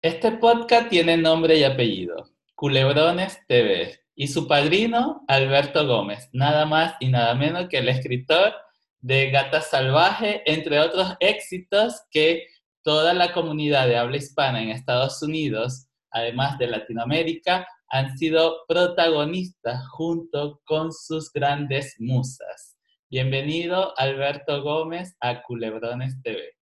Este podcast tiene nombre y apellido, Culebrones TV, y su padrino, Alberto Gómez, nada más y nada menos que el escritor de Gata Salvaje, entre otros éxitos que toda la comunidad de habla hispana en Estados Unidos, además de Latinoamérica, han sido protagonistas junto con sus grandes musas. Bienvenido, Alberto Gómez, a Culebrones TV.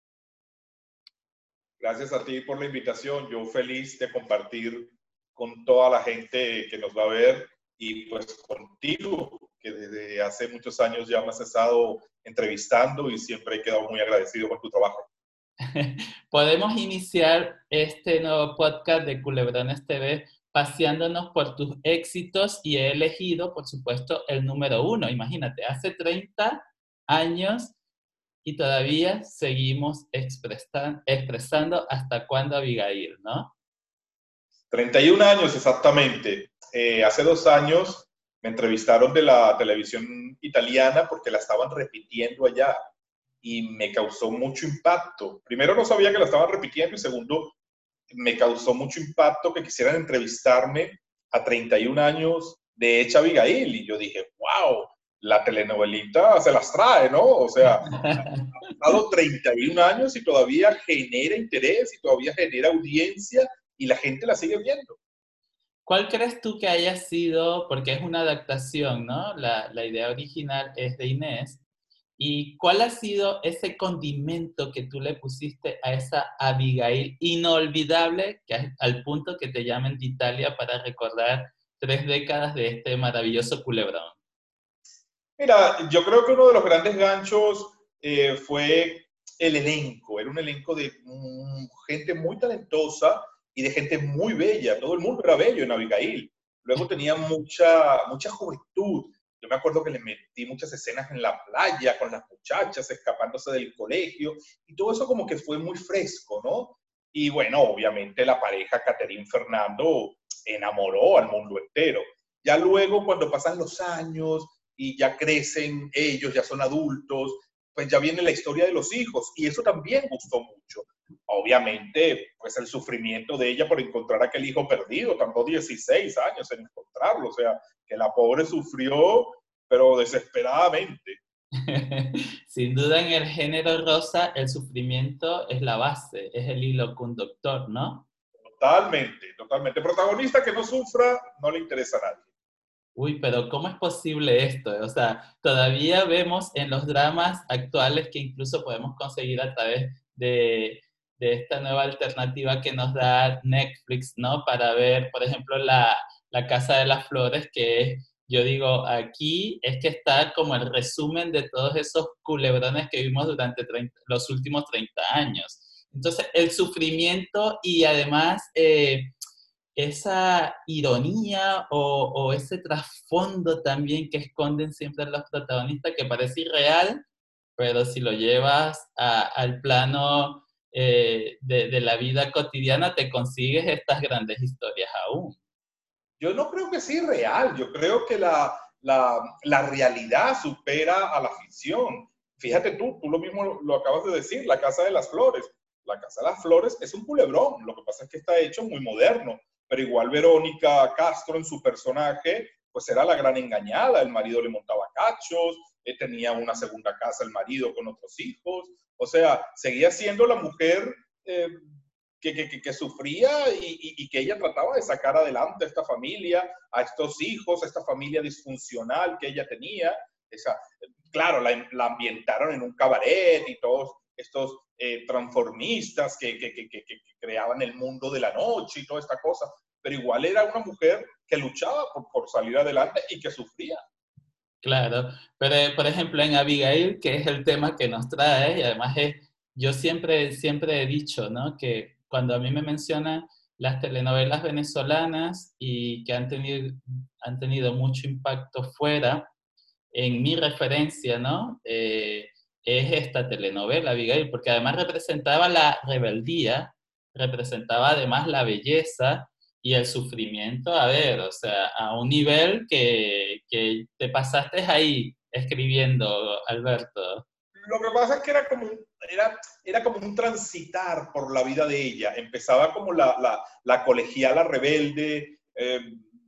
Gracias a ti por la invitación. Yo feliz de compartir con toda la gente que nos va a ver y pues contigo, que desde hace muchos años ya me has estado entrevistando y siempre he quedado muy agradecido por tu trabajo. Podemos iniciar este nuevo podcast de Culebrones TV paseándonos por tus éxitos y he elegido, por supuesto, el número uno. Imagínate, hace 30 años y todavía seguimos expresando hasta cuándo Abigail, ¿no? 31 años exactamente. Eh, hace dos años me entrevistaron de la televisión italiana porque la estaban repitiendo allá y me causó mucho impacto. Primero no sabía que la estaban repitiendo y segundo me causó mucho impacto que quisieran entrevistarme a 31 años de Hecha Abigail y yo dije, wow, la telenovelita se las trae, ¿no? O sea, ha pasado 31 años y todavía genera interés y todavía genera audiencia y la gente la sigue viendo. ¿Cuál crees tú que haya sido, porque es una adaptación, ¿no? La, la idea original es de Inés. ¿Y cuál ha sido ese condimento que tú le pusiste a esa Abigail inolvidable, que al punto que te llamen de Italia para recordar tres décadas de este maravilloso culebrón? Mira, yo creo que uno de los grandes ganchos eh, fue el elenco. Era un elenco de mm, gente muy talentosa y de gente muy bella. Todo el mundo era bello en Abigail. Luego tenía mucha, mucha juventud. Yo me acuerdo que le metí muchas escenas en la playa con las muchachas escapándose del colegio y todo eso como que fue muy fresco, ¿no? Y bueno, obviamente la pareja Caterín Fernando enamoró al mundo entero. Ya luego, cuando pasan los años, y ya crecen ellos, ya son adultos, pues ya viene la historia de los hijos y eso también gustó mucho. Obviamente, pues el sufrimiento de ella por encontrar aquel hijo perdido, tardó 16 años en encontrarlo, o sea, que la pobre sufrió, pero desesperadamente. Sin duda en el género rosa, el sufrimiento es la base, es el hilo conductor, ¿no? Totalmente, totalmente. Protagonista que no sufra, no le interesa a nadie uy, pero ¿cómo es posible esto? O sea, todavía vemos en los dramas actuales que incluso podemos conseguir a través de, esta nueva alternativa que nos da Netflix, ¿no? Para ver, por ejemplo, la, Casa de las Flores, que es, yo digo, aquí es que está como el resumen de todos esos culebrones que vimos durante los últimos 30 años. Entonces, el sufrimiento y además... Eh, esa ironía o, ese trasfondo también que esconden siempre los protagonistas que parece irreal, pero si lo llevas al plano eh, de, la vida cotidiana, te consigues estas grandes historias aún. Yo no creo que sea irreal, yo creo que la, la realidad supera a la ficción. Fíjate tú, tú lo mismo lo acabas de decir, la Casa de las Flores. La Casa de las Flores es un culebrón, lo que pasa es que está hecho muy moderno pero igual Verónica Castro en su personaje, pues era la gran engañada, el marido le montaba cachos, eh, tenía una segunda casa el marido con otros hijos, o sea, seguía siendo la mujer eh, que, que, que, sufría y, que ella trataba de sacar adelante a esta familia, a estos hijos, a esta familia disfuncional que ella tenía. Esa, claro, la, la ambientaron en un cabaret y todos estos eh, transformistas que, que, que, que, creaban el mundo de la noche y toda esta cosa, pero igual era una mujer que luchaba por, por salir adelante y que sufría. Claro, pero por ejemplo en Abigail, que es el tema que nos trae, y además es, yo siempre, siempre he dicho, ¿no? Que cuando a mí me mencionan las telenovelas venezolanas y que han tenido, han tenido mucho impacto fuera, en mi referencia, ¿no? Eh, es esta telenovela, Abigail, porque además representaba la rebeldía, representaba además la belleza y el sufrimiento, a ver, o sea, a un nivel que, que te pasaste ahí escribiendo, Alberto. lo que pasa es que era como, era, era como un transitar por la vida de ella. Empezaba como la, la, la colegiala rebelde, eh,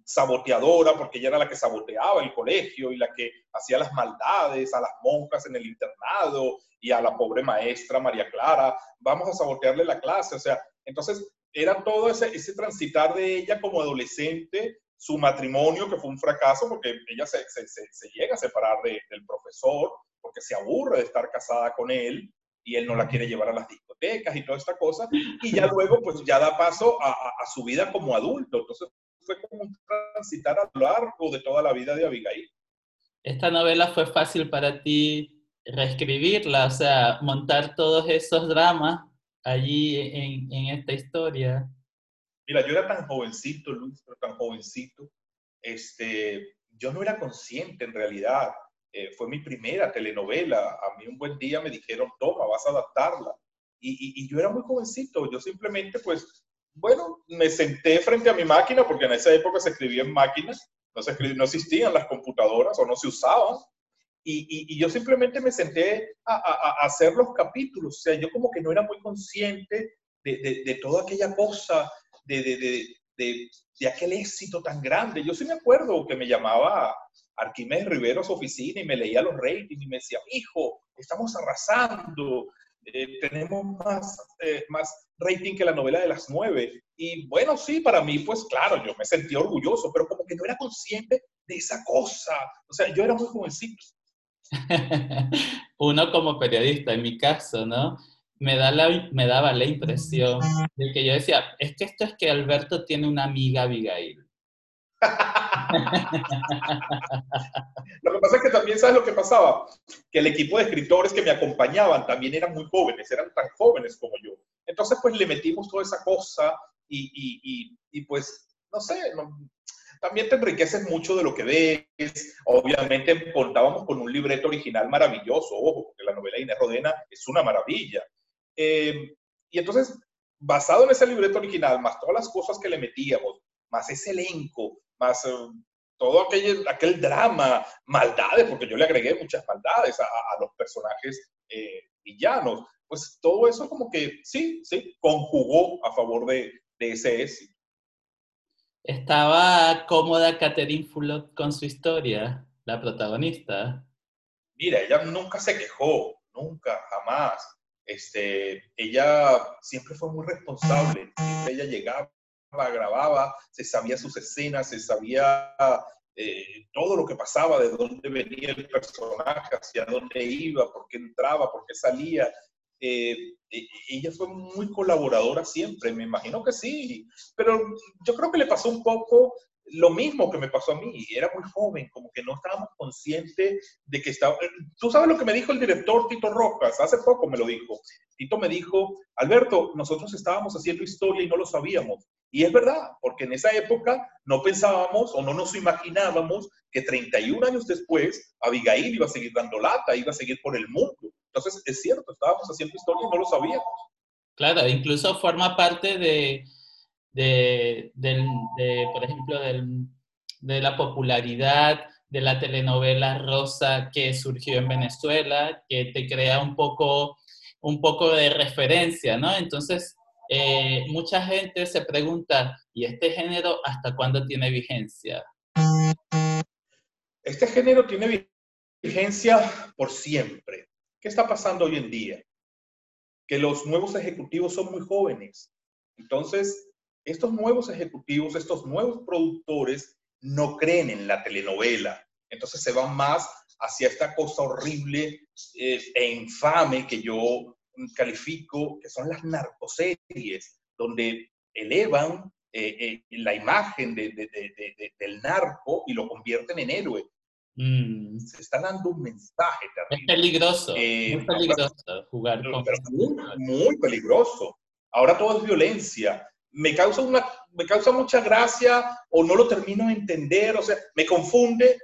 saboteadora, porque ella era la que saboteaba el colegio y la que hacía las maldades a las monjas en el internado y a la pobre maestra María Clara. Vamos a sabotearle la clase. O sea, entonces era todo ese, ese transitar de ella como adolescente su matrimonio, que fue un fracaso porque ella se, se, se llega a separar del profesor, porque se aburre de estar casada con él y él no la quiere llevar a las discotecas y toda esta cosa, y ya luego pues ya da paso a, a, su vida como adulto. Entonces fue como un transitar a lo largo de toda la vida de Abigail. ¿Esta novela fue fácil para ti reescribirla, o sea, montar todos esos dramas allí en, en esta historia? Mira, yo era tan jovencito, Luis, pero tan jovencito, este, yo no era consciente en realidad. Eh, fue mi primera telenovela. A mí un buen día me dijeron, toma, vas a adaptarla. Y, y, yo era muy jovencito. Yo simplemente, pues, bueno, me senté frente a mi máquina, porque en esa época se escribía en máquinas, no, se no existían las computadoras o no se usaban. Y, y yo simplemente me senté a, hacer los capítulos. O sea, yo como que no era muy consciente de, de, de toda aquella cosa de, de, aquel éxito tan grande. Yo sí me acuerdo que me llamaba Arquímedes Rivero a su oficina y me leía los ratings y me decía, hijo, estamos arrasando, eh, tenemos más, eh, más rating que la novela de las nueve. Y bueno, sí, para mí, pues claro, yo me sentí orgulloso, pero como que no era consciente de esa cosa. O sea, yo era muy jovencito. Uno como periodista, en mi caso, ¿no? me, da la, me daba la impresión de que yo decía, es que esto es que Alberto tiene una amiga Abigail. Lo que pasa es que también, ¿sabes lo que pasaba? Que el equipo de escritores que me acompañaban también eran muy jóvenes, eran tan jóvenes como yo. Entonces, pues le metimos toda esa cosa y, y, y, pues, no sé, también te enriqueces mucho de lo que ves. Obviamente contábamos con un libreto original maravilloso, ojo, porque la novela de Inés Rodena es una maravilla. Eh, y entonces, basado en ese libreto original, más todas las cosas que le metíamos, más ese elenco, más eh, todo aquel, aquel drama, maldades, porque yo le agregué muchas maldades a, a los personajes eh, villanos, pues todo eso como que sí, sí, conjugó a favor de, de ese éxito. ¿Estaba cómoda Catherine Fulop con su historia, la protagonista? Mira, ella nunca se quejó, nunca, jamás. Este, ella siempre fue muy responsable, siempre ella llegaba, grababa, se sabía sus escenas, se sabía eh, todo lo que pasaba, de dónde venía el personaje, hacia dónde iba, por qué entraba, por qué salía. Eh, e, ella fue muy colaboradora siempre, me imagino que sí, pero yo creo que le pasó un poco lo mismo que me pasó a mí, era muy joven, como que no estábamos conscientes de que estaba... Tú sabes lo que me dijo el director Tito Rojas, hace poco me lo dijo. Tito me dijo, Alberto, nosotros estábamos haciendo historia y no lo sabíamos. Y es verdad, porque en esa época no pensábamos o no nos imaginábamos que 31 años después Abigail iba a seguir dando lata, iba a seguir por el mundo. Entonces, es cierto, estábamos haciendo historia y no lo sabíamos. Claro, incluso forma parte de, de, por ejemplo, de la popularidad de la telenovela rosa que surgió en Venezuela, que te crea un poco, un poco de referencia, ¿no? Entonces, eh, mucha gente se pregunta, ¿y este género hasta cuándo tiene vigencia? Este género tiene vigencia por siempre. ¿Qué está pasando hoy en día? Que los nuevos ejecutivos son muy jóvenes. Entonces, estos nuevos ejecutivos, estos nuevos productores no creen en la telenovela. Entonces se van más hacia esta cosa horrible eh, e infame que yo califico, que son las narcoseries, donde elevan eh, eh, la imagen de, del narco y lo convierten en héroe. Mm. Se está dando un mensaje Es peligroso, muy peligroso jugar con... muy peligroso. Ahora todo es violencia me causa, una, me causa mucha gracia o no lo termino de entender, o sea, me confunde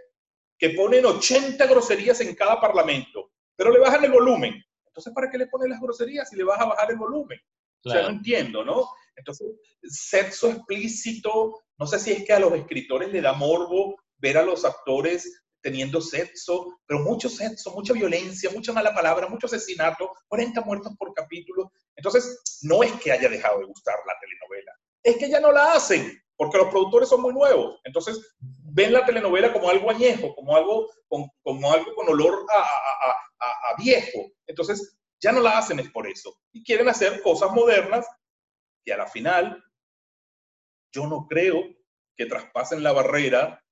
que ponen 80 groserías en cada parlamento, pero le bajan el volumen. Entonces, ¿para qué le ponen las groserías si le vas a bajar el volumen? O sea, no entiendo, ¿no? Entonces, sexo explícito, no sé si es que a los escritores le da morbo ver a los actores teniendo sexo, pero mucho sexo, mucha violencia, mucha mala palabra, mucho asesinato, 40 muertos por capítulo. Entonces, no es que haya dejado de gustar la telenovela, es que ya no la hacen, porque los productores son muy nuevos. Entonces, ven la telenovela como algo añejo, como algo con, como algo con olor a, a viejo. Entonces, ya no la hacen es por eso. Y quieren hacer cosas modernas y a la final, yo no creo que traspasen la barrera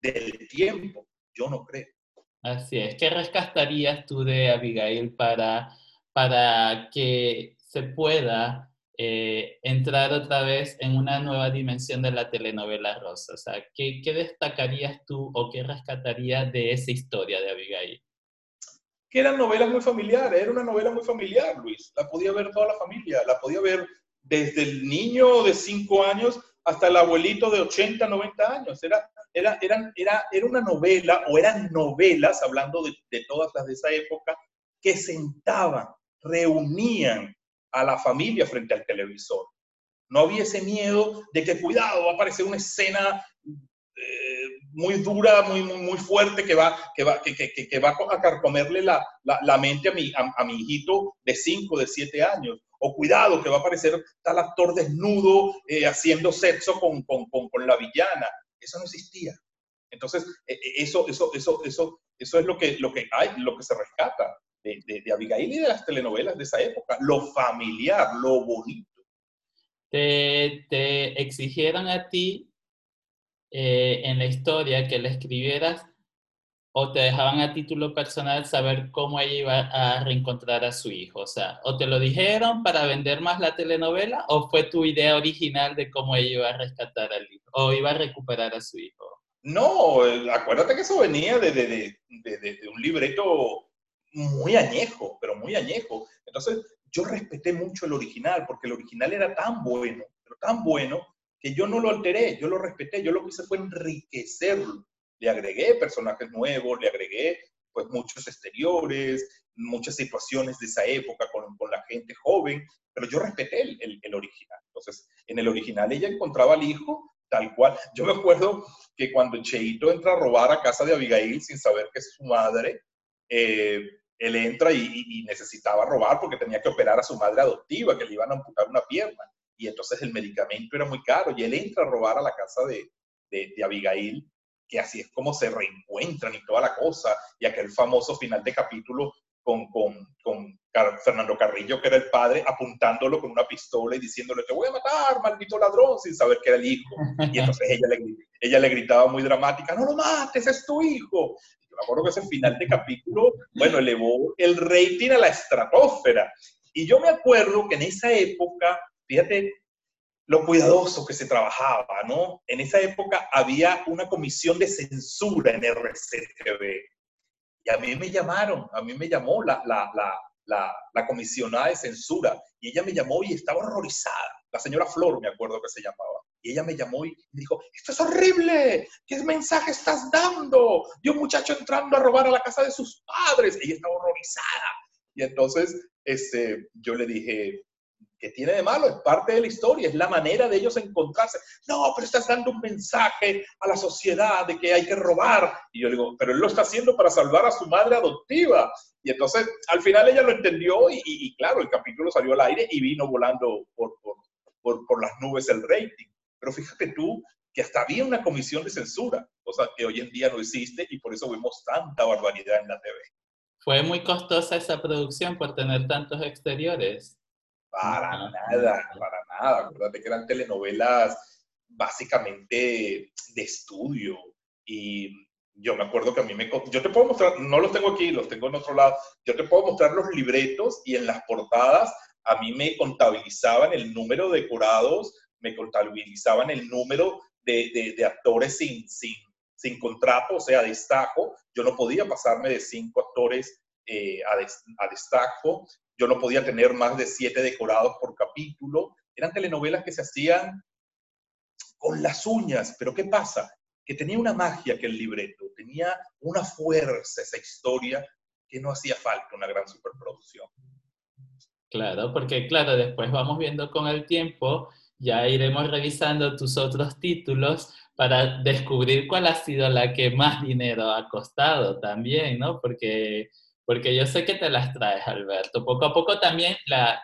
del tiempo. Yo no creo. Así es. ¿Qué rescatarías tú de Abigail para, para que se pueda eh, entrar otra vez en una nueva dimensión de la telenovela rosa? O sea, ¿qué, ¿qué, destacarías tú o qué rescatarías de esa historia de Abigail? Que eran novelas muy familiares, era una novela muy familiar, Luis. La podía ver toda la familia, la podía ver desde el niño de 5 años hasta el abuelito de 80, 90 años. Era, era, era, era una novela, o eran novelas, hablando de todas las de esa época, que sentaban, reunían a la familia frente al televisor. No había ese miedo de que, cuidado, va a aparecer una escena eh, muy dura, muy, muy, muy, fuerte que va, que va, que, que, que va a carcomerle la, la, la mente a mi, a, mi hijito de 5, de 7 años o cuidado que va a aparecer tal actor desnudo eh, haciendo sexo con, con, con, la villana. Eso no existía. Entonces, eh, eso, eso, eso, eso, eso es lo que, lo que hay, lo que se rescata de, de, Abigail y de las telenovelas de esa época, lo familiar, lo bonito. Te, te exigieron a ti eh, en la historia que le escribieras o te dejaban a título personal saber cómo ella iba a reencontrar a su hijo? O sea, o te lo dijeron para vender más la telenovela o fue tu idea original de cómo ella iba a rescatar al hijo o iba a recuperar a su hijo? No, acuérdate que eso venía de, de, de, de un libreto muy añejo, pero muy añejo. Entonces, yo respeté mucho el original porque el original era tan bueno, pero tan bueno que yo no lo alteré, yo lo respeté, yo lo que hice fue enriquecerlo le agregué personajes nuevos, le agregué pues muchos exteriores, muchas situaciones de esa época con, con la gente joven, pero yo respeté el, el, original. Entonces, en el original ella encontraba al hijo tal cual. Yo me acuerdo que cuando Cheito entra a robar a casa de Abigail sin saber que es su madre, eh, él entra y, necesitaba robar porque tenía que operar a su madre adoptiva, que le iban a amputar una pierna. Y entonces el medicamento era muy caro y él entra a robar a la casa de, de, de Abigail que así es como se reencuentran y toda la cosa, y aquel famoso final de capítulo con, con, con Fernando Carrillo, que era el padre, apuntándolo con una pistola y diciéndole, te voy a matar, maldito ladrón, sin saber que era el hijo. Y entonces ella le, ella le gritaba muy dramática, no lo mates, es tu hijo. Me acuerdo que ese final de capítulo, bueno, elevó el rating a la estratosfera. Y yo me acuerdo que en esa época, fíjate, lo cuidadoso que se trabajaba, ¿no? En esa época había una comisión de censura en RCTV. Y a mí me llamaron, a mí me llamó la, la, la, la, la comisionada de censura. Y ella me llamó y estaba horrorizada. La señora Flor, me acuerdo que se llamaba. Y ella me llamó y me dijo, esto es horrible, ¿qué mensaje estás dando? De un muchacho entrando a robar a la casa de sus padres. Ella estaba horrorizada. Y entonces este, yo le dije, que tiene de malo, es parte de la historia, es la manera de ellos encontrarse. No, pero estás dando un mensaje a la sociedad de que hay que robar. Y yo digo, pero él lo está haciendo para salvar a su madre adoptiva. Y entonces, al final ella lo entendió y, y, claro, el capítulo salió al aire y vino volando por, por, por, por, las nubes el rating. Pero fíjate tú que hasta había una comisión de censura, cosa que hoy en día no existe y por eso vemos tanta barbaridad en la TV. Fue muy costosa esa producción por tener tantos exteriores. Para nada, para nada. Acuérdate que eran telenovelas básicamente de estudio. Y yo me acuerdo que a mí me... Yo te puedo mostrar, no los tengo aquí, los tengo en otro lado. Yo te puedo mostrar los libretos y en las portadas a mí me contabilizaban el número de decorados, me contabilizaban el número de, de, de actores sin, sin, sin contrato, o sea, destajo. Yo no podía pasarme de cinco actores eh, a, des, a, destajo yo no podía tener más de siete decorados por capítulo. Eran telenovelas que se hacían con las uñas, pero ¿qué pasa? Que tenía una magia que el libreto, tenía una fuerza esa historia que no hacía falta una gran superproducción. Claro, porque claro, después vamos viendo con el tiempo ya iremos revisando tus otros títulos para descubrir cuál ha sido la que más dinero ha costado también, ¿no? Porque, porque yo sé que te las traes, Alberto. Poco a poco también las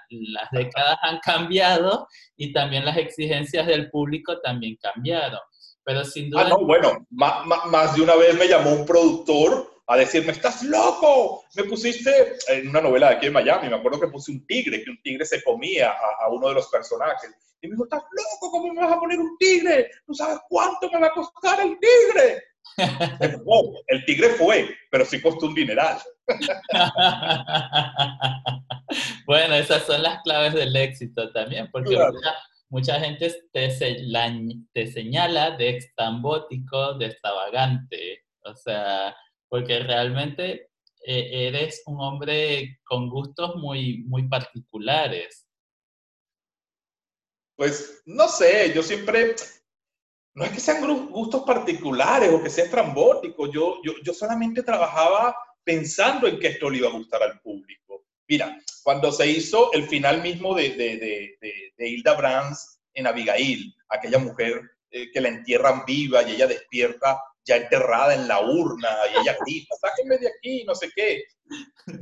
décadas han cambiado y también las exigencias del público también cambiaron. Pero sin duda... Ah, no, bueno, más, más de una vez me llamó un productor a decirme, estás loco, me pusiste en una novela de aquí en Miami, me acuerdo que puse un tigre, que un tigre se comía a, a uno de los personajes. Y me dijo, estás loco, ¿cómo me vas a poner un tigre? ¿No sabes cuánto me va a costar el tigre? el tigre fue, pero sí costó un dineral. bueno, esas son las claves del éxito también, porque mucha, mucha, gente te, te señala de extambótico, de extravagante, o sea, porque realmente eh, eres un hombre con gustos muy, muy particulares. Pues no sé, yo siempre, no es que sean gustos particulares o que sea estrambótico, yo, yo, yo solamente trabajaba pensando en que esto le iba a gustar al público. Mira, cuando se hizo el final mismo de, de, de, Hilda Brands en Abigail, aquella mujer eh, que la entierran viva y ella despierta ya enterrada en la urna y ella grita, sáquenme de aquí, no sé qué.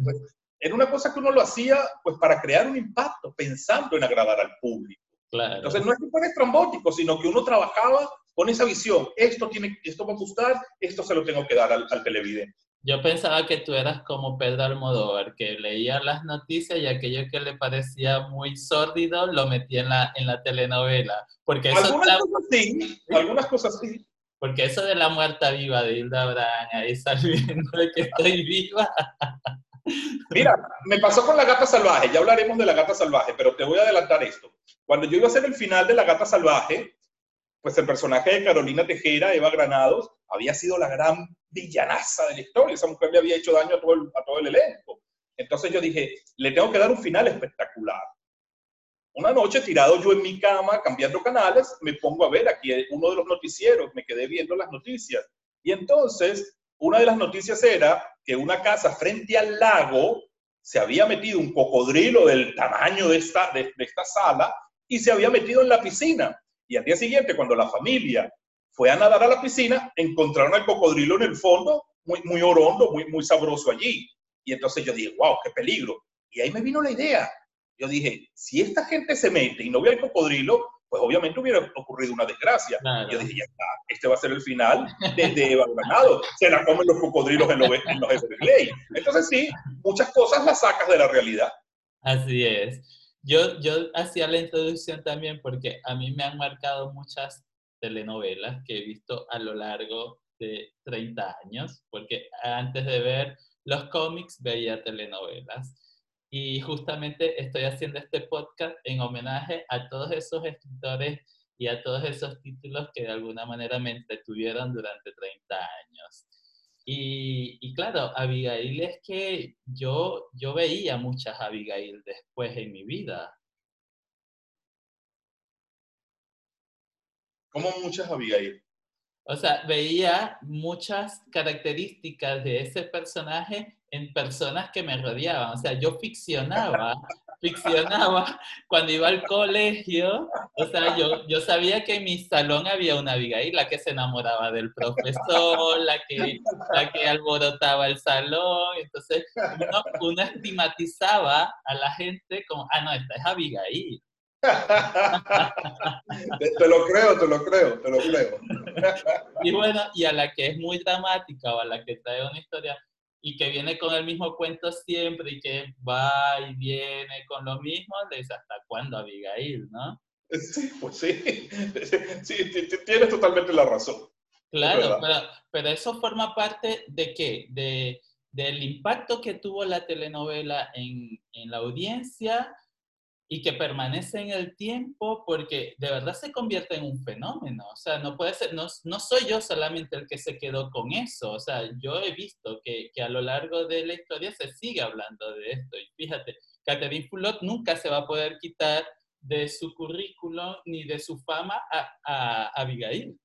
Pues, era una cosa que uno lo hacía pues para crear un impacto, pensando en agradar al público. Entonces no es que fuera estrambótico, sino que uno trabajaba con esa visión. Esto, tiene, esto va a gustar, esto se lo tengo que dar al, televidente. Yo pensaba que tú eras como Pedro Almodóvar, que leía las noticias y aquello que le parecía muy sórdido lo metía en la, en la telenovela. Porque algunas cosas sí, algunas cosas sí. Porque eso de la muerta viva de Hilda Brand, ahí sabiendo de que estoy viva. Mira, me pasó con la gata salvaje, ya hablaremos de la gata salvaje, pero te voy a adelantar esto. Cuando yo iba a hacer el final de la gata salvaje, pues el personaje de Carolina Tejera, Eva Granados, había sido la gran villanaza de la historia. Esa mujer le había hecho daño a todo el, a todo el elenco. Entonces yo dije, le tengo que dar un final espectacular. Una noche, tirado yo en mi cama, cambiando canales, me pongo a ver aquí uno de los noticieros, me quedé viendo las noticias. Y entonces, una de las noticias era que una casa frente al lago se había metido un cocodrilo del tamaño de esta, de, esta sala y se había metido en la piscina. Y al día siguiente, cuando la familia fue a nadar a la piscina, encontraron al cocodrilo en el fondo, muy, muy orondo, muy, muy sabroso allí. Y entonces yo dije, wow, qué peligro. Y ahí me vino la idea. Yo dije, si esta gente se mete y no ve al cocodrilo, pues obviamente hubiera ocurrido una desgracia. Yo dije, ya está, este va a ser el final de, Eva Granado. Se la comen los cocodrilos en los, en los Entonces sí, muchas cosas las sacas de la realidad. Así es. Yo, yo hacía la introducción también porque a mí me han marcado muchas telenovelas que he visto a lo largo de 30 años, porque antes de ver los cómics veía telenovelas. Y justamente estoy haciendo este podcast en homenaje a todos esos escritores y a todos esos títulos que de alguna manera me entretuvieron durante 30 años. Y, y, claro, Abigail es que yo, yo veía muchas Abigail después en mi vida. ¿Cómo muchas Abigail? O sea, veía muchas características de ese personaje en personas que me rodeaban. O sea, yo ficcionaba, ficcionaba cuando iba al colegio. O sea, yo, yo sabía que en mi salón había una Abigail, la que se enamoraba del profesor, la que, la que alborotaba el salón. Entonces, uno, uno estigmatizaba a la gente como, ah, no, esta es Abigail. te, lo creo, te lo creo, te lo creo. y bueno, y a la que es muy dramática o a la que trae una historia y que viene con el mismo cuento siempre y que va y viene con lo mismo, es hasta cuándo Abigail, ¿no? Sí, pues sí, sí, tienes totalmente la razón. Claro, pero, pero, eso forma parte de qué? De, del impacto que tuvo la telenovela en, en la audiencia y que permanece en el tiempo porque de verdad se convierte en un fenómeno. O sea, no puede ser, no, no soy yo solamente el que se quedó con eso. O sea, yo he visto que, que, a lo largo de la historia se sigue hablando de esto. Y fíjate, Catherine Fulot nunca se va a poder quitar de su currículum ni de su fama a, a, Abigail.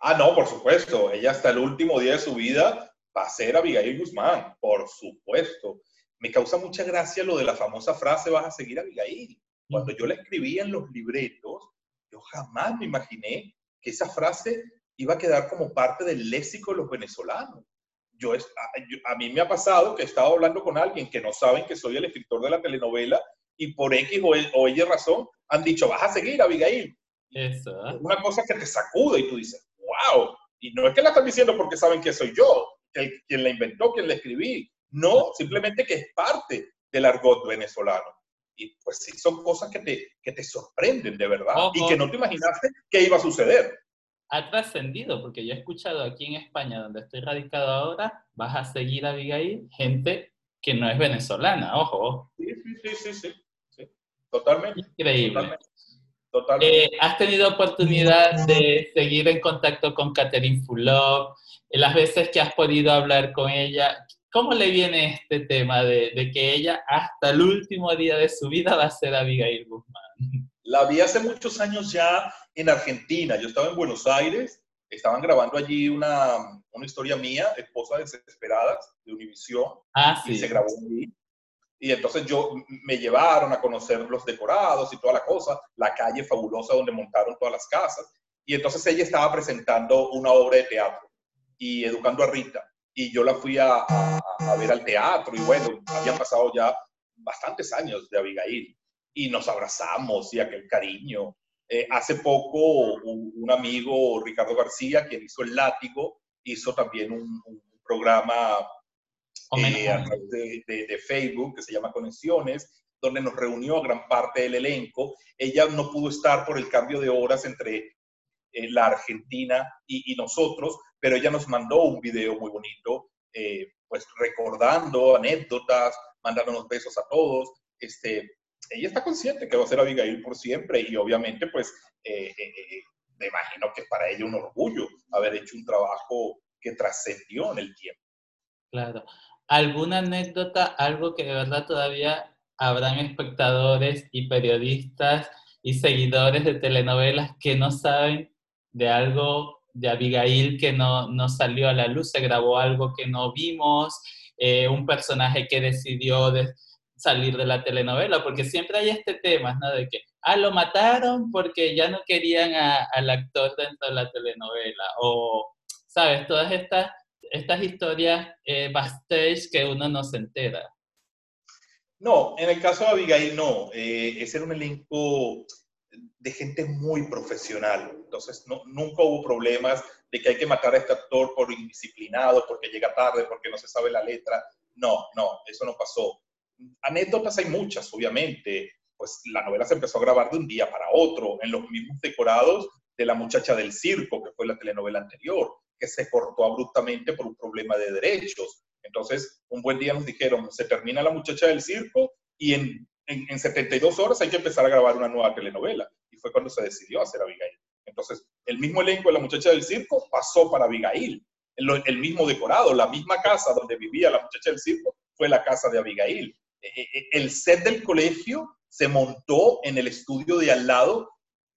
Ah, no, por supuesto. Ella hasta el último día de su vida va a ser Abigail Guzmán, por supuesto me causa mucha gracia lo de la famosa frase, vas a seguir a Abigail. Cuando yo la escribía en los libretos, yo jamás me imaginé que esa frase iba a quedar como parte del léxico de los venezolanos. Yo, a, mí me ha pasado que he estado hablando con alguien que no saben que soy el escritor de la telenovela y por X o, o Y razón han dicho, vas a seguir, Abigail. Eso. Es una cosa que te sacude y tú dices, wow. Y no es que la están diciendo porque saben que soy yo, el, quien la inventó, quien la escribí. No, simplemente que es parte del argot venezolano. Y pues sí, son cosas que te, que te sorprenden de verdad y que no te imaginaste que iba a suceder. Ha trascendido, porque yo he escuchado aquí en España, donde estoy radicado ahora, vas a seguir a Abigail, gente que no es venezolana, ojo. Sí, sí, sí, sí, sí. Totalmente. Increíble. Totalmente. Eh, ¿Has tenido oportunidad de seguir en contacto con Catherine Fulop? Las veces que has podido hablar con ella, ¿Cómo le viene este tema de, que ella hasta el último día de su vida va a ser Abigail Guzmán? La vi hace muchos años ya en Argentina. Yo estaba en Buenos Aires, estaban grabando allí una, una historia mía, Esposa Desesperadas, de Univisión. Ah, sí. Y se grabó allí. Y entonces yo me llevaron a conocer los decorados y toda la cosa, la calle fabulosa donde montaron todas las casas. Y entonces ella estaba presentando una obra de teatro y educando a Rita y yo la fui a, ver al teatro y bueno, habían pasado ya bastantes años de Abigail y nos abrazamos y aquel cariño. Eh, hace poco un, amigo, Ricardo García, quien hizo El Látigo, hizo también un, programa eh, a través de, Facebook que se llama Conexiones, donde nos reunió a gran parte del elenco. Ella no pudo estar por el cambio de horas entre eh, la Argentina y, y, nosotros, pero ella nos mandó un video muy bonito, eh, pues recordando anécdotas, mandándonos besos a todos. Este, ella está consciente que va a ser Abigail por siempre y obviamente pues eh, eh, me imagino que para ella un orgullo haber hecho un trabajo que trascendió en el tiempo. Claro. ¿Alguna anécdota, algo que de verdad todavía habrán espectadores y periodistas y seguidores de telenovelas que no saben de algo de Abigail que no, no, salió a la luz, se grabó algo que no vimos, eh, un personaje que decidió de salir de la telenovela, porque siempre hay este tema, ¿no? De que, ah, lo mataron porque ya no querían al actor dentro de la telenovela, o, ¿sabes? Todas estas, estas historias eh, backstage que uno no se entera. No, en el caso de Abigail no, eh, ese era un elenco de gente muy profesional. Entonces, no, nunca hubo problemas de que hay que matar a este actor por indisciplinado, porque llega tarde, porque no se sabe la letra. No, no, eso no pasó. Anécdotas hay muchas, obviamente. Pues la novela se empezó a grabar de un día para otro, en los mismos decorados de La muchacha del circo, que fue la telenovela anterior, que se cortó abruptamente por un problema de derechos. Entonces, un buen día nos dijeron, se termina La muchacha del circo y en en, 72 horas hay que empezar a grabar una nueva telenovela. Y fue cuando se decidió hacer Abigail. Entonces, el mismo elenco de La Muchacha del Circo pasó para Abigail. El, el mismo decorado, la misma casa donde vivía la Muchacha del Circo fue la casa de Abigail. E, e, e, el set del colegio se montó en el estudio de al lado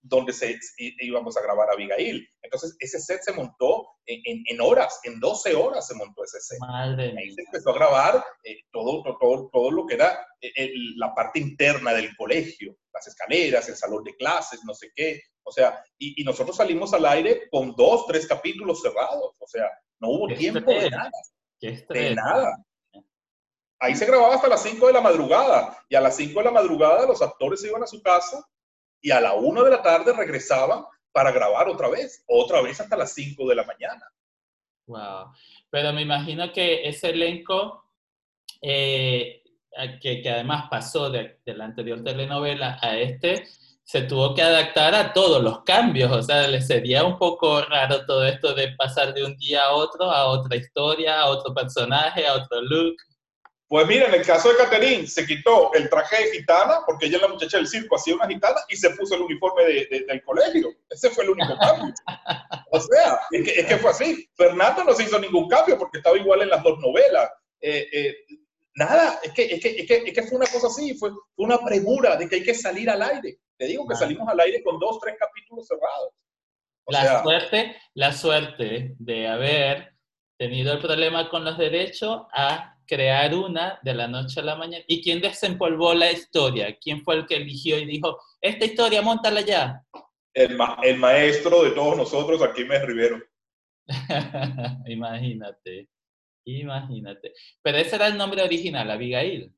donde se, íbamos a grabar Abigail. Entonces, ese set se montó en, en, horas, en 12 horas se montó ese set. Madre Ahí se empezó a grabar eh, todo, todo, todo, lo que era eh, la parte interna del colegio, las escaleras, el salón de clases, no sé qué. O sea, y, y nosotros salimos al aire con dos, tres capítulos cerrados. O sea, no hubo tiempo de nada. De nada. Ahí se grababa hasta las 5 de la madrugada y a las 5 de la madrugada los actores se iban a su casa y a la una de la tarde regresaban para grabar otra vez, otra vez hasta las 5 de la mañana. Wow. Pero me imagino que ese elenco, eh, que, que, además pasó de, de, la anterior telenovela a este, se tuvo que adaptar a todos los cambios. O sea, le sería un poco raro todo esto de pasar de un día a otro, a otra historia, a otro personaje, a otro look. Pues mira, en el caso de Catherine, se quitó el traje de gitana, porque ella es la muchacha del circo, hacía una gitana, y se puso el uniforme de, del colegio. Ese fue el único cambio. O sea, es que, es que, fue así. Fernando no se hizo ningún cambio porque estaba igual en las dos novelas. Eh, eh, nada, es que, es, que, es, que, es que fue una cosa así, fue, una premura de que hay que salir al aire. Te digo que salimos al aire con dos, tres capítulos cerrados. la suerte, la suerte de haber tenido el problema con los derechos a crear una de la noche a la mañana. ¿Y quién desempolvó la historia? ¿Quién fue el que eligió y dijo, esta historia, montala ya? el, el maestro de todos nosotros, Aquiles Rivero. imagínate, imagínate. Pero ese era el nombre original, Abigail.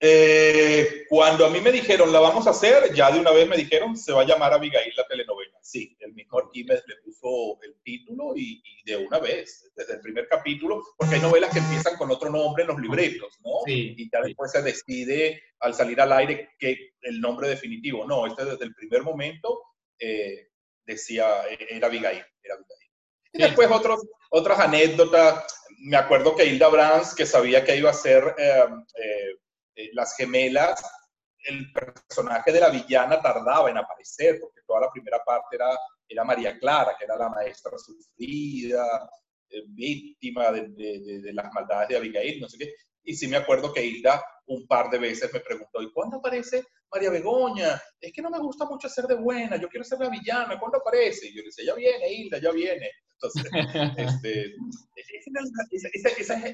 Eh, cuando a mí me dijeron, la vamos a hacer, ya de una vez me dijeron, se va a llamar Abigail la telenovela. Sí, el mismo Arquímedes le puso el título y, de una vez, desde el primer capítulo, porque hay novelas que empiezan con otro nombre en los libretos, ¿no? Sí, y ya después se decide al salir al aire que el nombre definitivo. No, este desde el primer momento eh, decía, era Abigail, era Abigail. Y después otros, otras anécdotas. Me acuerdo que Hilda Brands, que sabía que iba a ser eh, eh, las gemelas, el personaje de la villana tardaba en aparecer, porque toda la primera parte era, era María Clara, que era la maestra sufrida, eh, víctima de, de, las maldades de Abigail, no sé qué. Y sí me acuerdo que Hilda un par de veces me preguntó, ¿y cuándo aparece María Begoña? Es que no me gusta mucho ser de buena, yo quiero ser la villana, ¿cuándo aparece? Y yo le decía, ya viene, Hilda, ya viene. Entonces, este,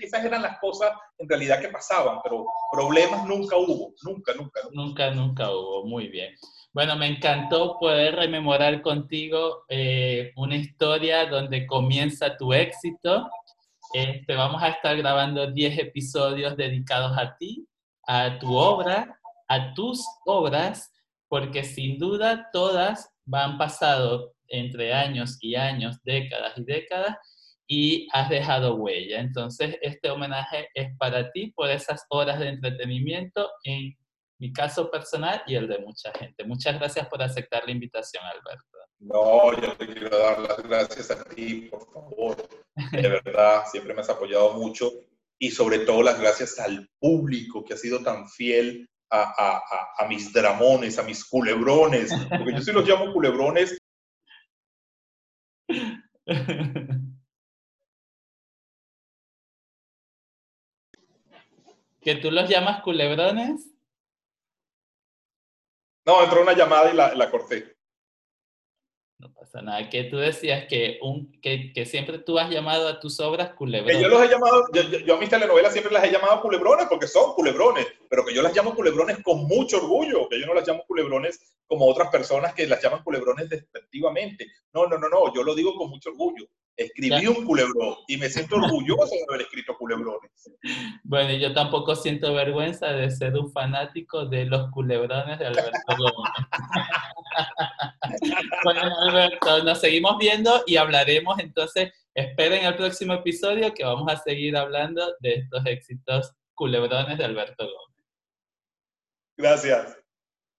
esas, eran las cosas en realidad que pasaban, pero problemas nunca hubo, nunca, nunca. Nunca, nunca, hubo, muy bien. Bueno, me encantó poder rememorar contigo eh, una historia donde comienza tu éxito. Este, vamos a estar grabando 10 episodios dedicados a ti, a tu obra, a tus obras, porque sin duda todas van pasado entre años y años, décadas y décadas, y has dejado huella. Entonces, este homenaje es para ti por esas horas de entretenimiento en mi caso personal y el de mucha gente. Muchas gracias por aceptar la invitación, Alberto. No, yo te quiero dar las gracias a ti, por favor. De verdad, siempre me has apoyado mucho y sobre todo las gracias al público que ha sido tan fiel a, a, a, mis dramones, a mis culebrones, porque yo sí los llamo culebrones ¿Que tú los llamas culebrones? No, entró una llamada y la, la corté. No pasa nada. Que tú decías que, un, que, que, siempre tú has llamado a tus obras culebrones. Que yo los he llamado, yo, yo, a mis telenovelas siempre las he llamado culebrones porque son culebrones, pero que yo las llamo culebrones con mucho orgullo, que yo no las llamo culebrones como otras personas que las llaman culebrones despectivamente. No, no, no, no, yo lo digo con mucho orgullo. Escribí un culebrón y me siento orgulloso de haber escrito culebrones. Bueno, yo tampoco siento vergüenza de ser un fanático de los culebrones de Alberto Gómez. bueno, Alberto, nos seguimos viendo y hablaremos entonces. Esperen el próximo episodio que vamos a seguir hablando de estos éxitos culebrones de Alberto Gómez. Gracias.